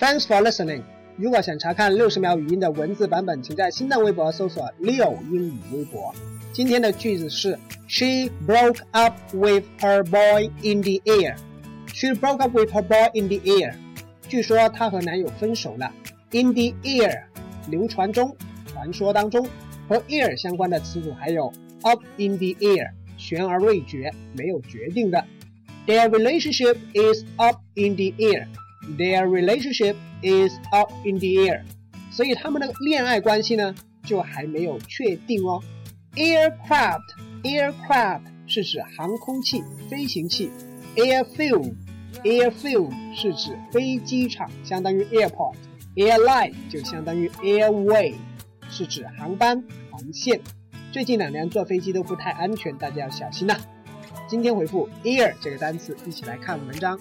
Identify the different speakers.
Speaker 1: Thanks for listening。如果想查看六十秒语音的文字版本，请在新浪微博搜索 “Leo 英语微博”。今天的句子是 She broke up with her boy in the air. She broke up with her boy in the air. 据说她和男友分手了。In the air，流传中、传说当中，和 air 相关的词组还有 up in the air，悬而未决，没有决定的。Their relationship is up in the air. Their relationship is up in the air. 所以他们的恋爱关系呢，就还没有确定哦。Aircraft, aircraft 是指航空器、飞行器。Airfield, airfield 是指飞机场，相当于 airport。Airline 就相当于 airway，是指航班、航线。最近两年坐飞机都不太安全，大家要小心呐。今天回复 air 这个单词，一起来看文章。